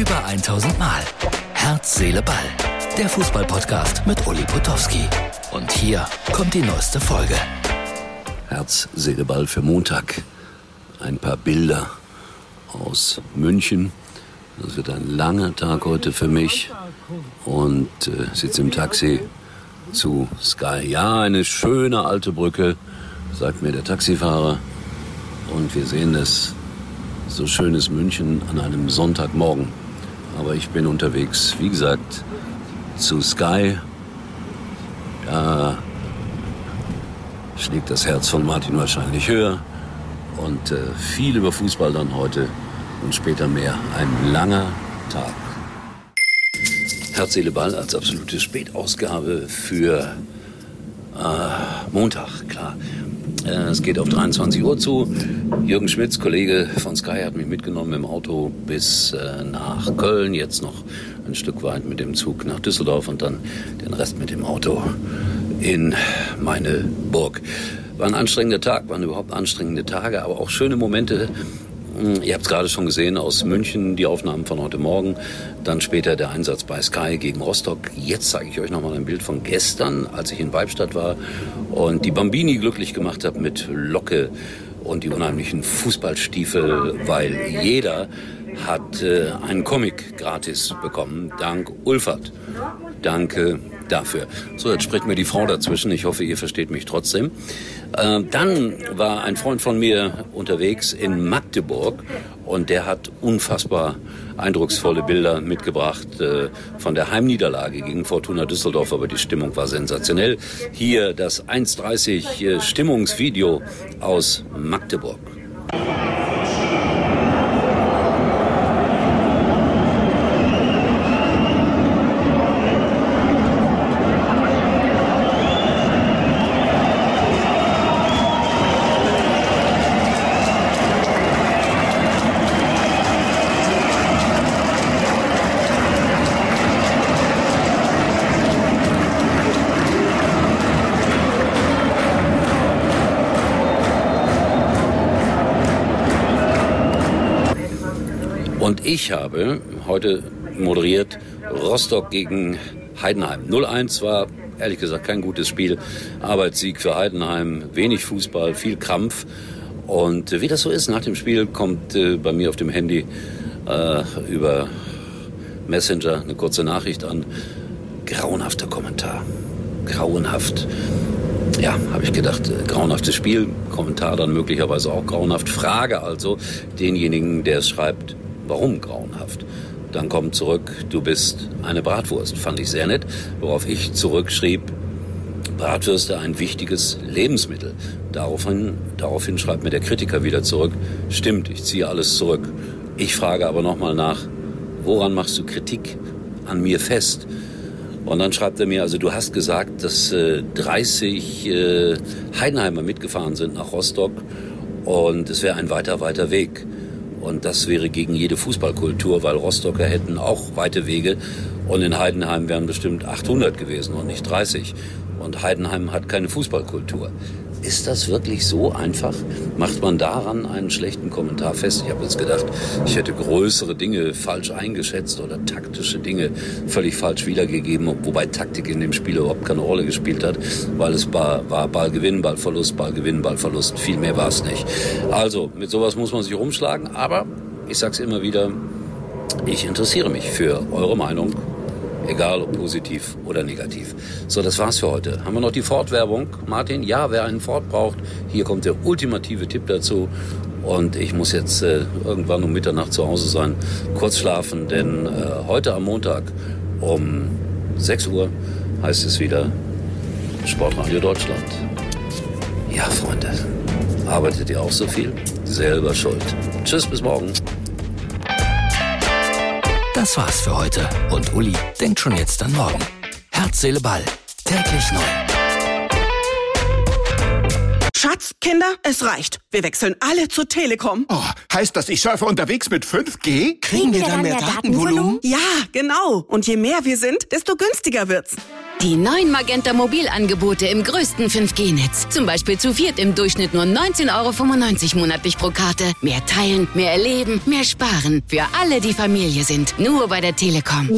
Über 1000 Mal. Herz, Seele, Ball. Der Fußballpodcast mit Uli Potowski. Und hier kommt die neueste Folge. Herz, Seele, Ball für Montag. Ein paar Bilder aus München. Das wird ein langer Tag heute für mich. Und äh, sitze im Taxi zu Sky. Ja, eine schöne alte Brücke, sagt mir der Taxifahrer. Und wir sehen das so schönes München an einem Sonntagmorgen. Aber ich bin unterwegs, wie gesagt, zu Sky. Da schlägt das Herz von Martin wahrscheinlich höher. Und äh, viel über Fußball dann heute und später mehr. Ein langer Tag. Herz, Seele, Ball als absolute Spätausgabe für äh, Montag, klar. Äh, es geht auf 23 Uhr zu. Jürgen Schmitz, Kollege von Sky, hat mich mitgenommen im Auto bis äh, nach Köln. Jetzt noch ein Stück weit mit dem Zug nach Düsseldorf und dann den Rest mit dem Auto in meine Burg. War ein anstrengender Tag, waren überhaupt anstrengende Tage, aber auch schöne Momente ihr habt gerade schon gesehen aus München, die Aufnahmen von heute Morgen. Dann später der Einsatz bei Sky gegen Rostock. Jetzt zeige ich euch nochmal ein Bild von gestern, als ich in Weibstadt war und die Bambini glücklich gemacht habe mit Locke und die unheimlichen Fußballstiefel, weil jeder hat äh, einen Comic gratis bekommen, dank Ulfert. Danke dafür. So, jetzt spricht mir die Frau dazwischen. Ich hoffe, ihr versteht mich trotzdem. Äh, dann war ein Freund von mir unterwegs in Magdeburg und der hat unfassbar eindrucksvolle Bilder mitgebracht äh, von der Heimniederlage gegen Fortuna Düsseldorf, aber die Stimmung war sensationell. Hier das 1.30 äh, Stimmungsvideo aus Magdeburg. Ich habe heute moderiert Rostock gegen Heidenheim. 0-1 war ehrlich gesagt kein gutes Spiel. Arbeitssieg für Heidenheim, wenig Fußball, viel Krampf. Und wie das so ist, nach dem Spiel kommt äh, bei mir auf dem Handy äh, über Messenger eine kurze Nachricht an. Grauenhafter Kommentar. Grauenhaft. Ja, habe ich gedacht, äh, grauenhaftes Spiel, Kommentar dann möglicherweise auch grauenhaft. Frage also denjenigen, der es schreibt, Warum grauenhaft? Dann kommt zurück, du bist eine Bratwurst. Fand ich sehr nett. Worauf ich zurückschrieb, Bratwürste ein wichtiges Lebensmittel. Daraufhin, daraufhin schreibt mir der Kritiker wieder zurück, stimmt, ich ziehe alles zurück. Ich frage aber nochmal nach, woran machst du Kritik an mir fest? Und dann schreibt er mir, also du hast gesagt, dass äh, 30 äh, Heidenheimer mitgefahren sind nach Rostock und es wäre ein weiter, weiter Weg. Und das wäre gegen jede Fußballkultur, weil Rostocker hätten auch weite Wege und in Heidenheim wären bestimmt 800 gewesen und nicht 30. Und Heidenheim hat keine Fußballkultur. Ist das wirklich so einfach? Macht man daran einen schlechten Kommentar fest? Ich habe jetzt gedacht, ich hätte größere Dinge falsch eingeschätzt oder taktische Dinge völlig falsch wiedergegeben, wobei Taktik in dem Spiel überhaupt keine Rolle gespielt hat, weil es war, war Ballgewinn, Ballverlust, Ballgewinn, Ballverlust. Viel mehr war es nicht. Also, mit sowas muss man sich rumschlagen, aber ich sage es immer wieder, ich interessiere mich für eure Meinung Egal ob positiv oder negativ. So, das war's für heute. Haben wir noch die Ford-Werbung? Martin, ja, wer einen Ford braucht, hier kommt der ultimative Tipp dazu. Und ich muss jetzt äh, irgendwann um Mitternacht zu Hause sein, kurz schlafen, denn äh, heute am Montag um 6 Uhr heißt es wieder Sportradio Deutschland. Ja, Freunde, arbeitet ihr auch so viel? Selber schuld. Tschüss, bis morgen. Das war's für heute. Und Uli denkt schon jetzt an morgen. Herz, Seele, Ball. Täglich neu. Schatz, Kinder, es reicht. Wir wechseln alle zur Telekom. Oh, heißt das, ich surfe unterwegs mit 5G? Kriegen wir dann mehr Datenvolumen? Ja, genau. Und je mehr wir sind, desto günstiger wird's. Die neuen Magenta Mobilangebote im größten 5G-Netz. Zum Beispiel zu viert im Durchschnitt nur 19,95 Euro monatlich pro Karte. Mehr teilen, mehr erleben, mehr sparen. Für alle, die Familie sind. Nur bei der Telekom.